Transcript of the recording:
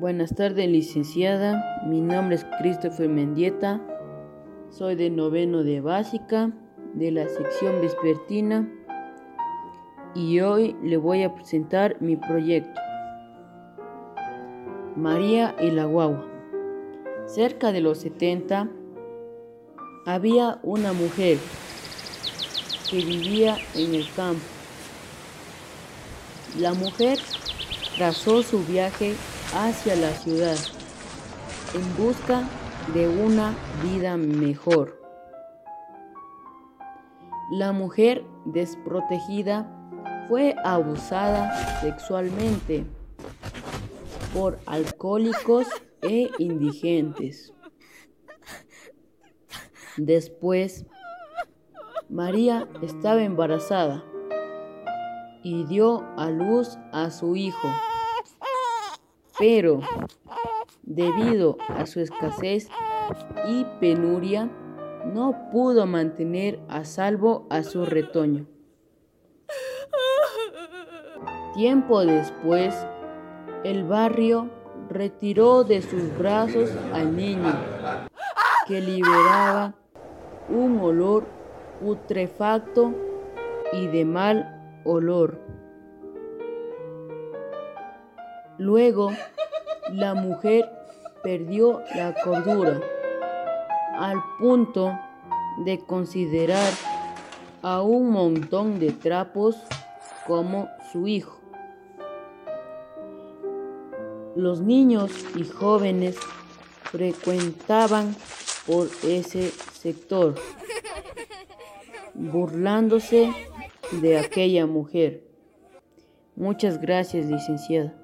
Buenas tardes, licenciada. Mi nombre es Christopher Mendieta. Soy de noveno de básica de la sección vespertina y hoy le voy a presentar mi proyecto. María y la guagua. Cerca de los 70 había una mujer que vivía en el campo. La mujer trazó su viaje hacia la ciudad en busca de una vida mejor. La mujer desprotegida fue abusada sexualmente por alcohólicos e indigentes. Después, María estaba embarazada y dio a luz a su hijo. Pero, debido a su escasez y penuria, no pudo mantener a salvo a su retoño. Tiempo después, el barrio retiró de sus brazos al niño, que liberaba un olor putrefacto y de mal olor. Luego, la mujer perdió la cordura al punto de considerar a un montón de trapos como su hijo. Los niños y jóvenes frecuentaban por ese sector, burlándose de aquella mujer. Muchas gracias, licenciada.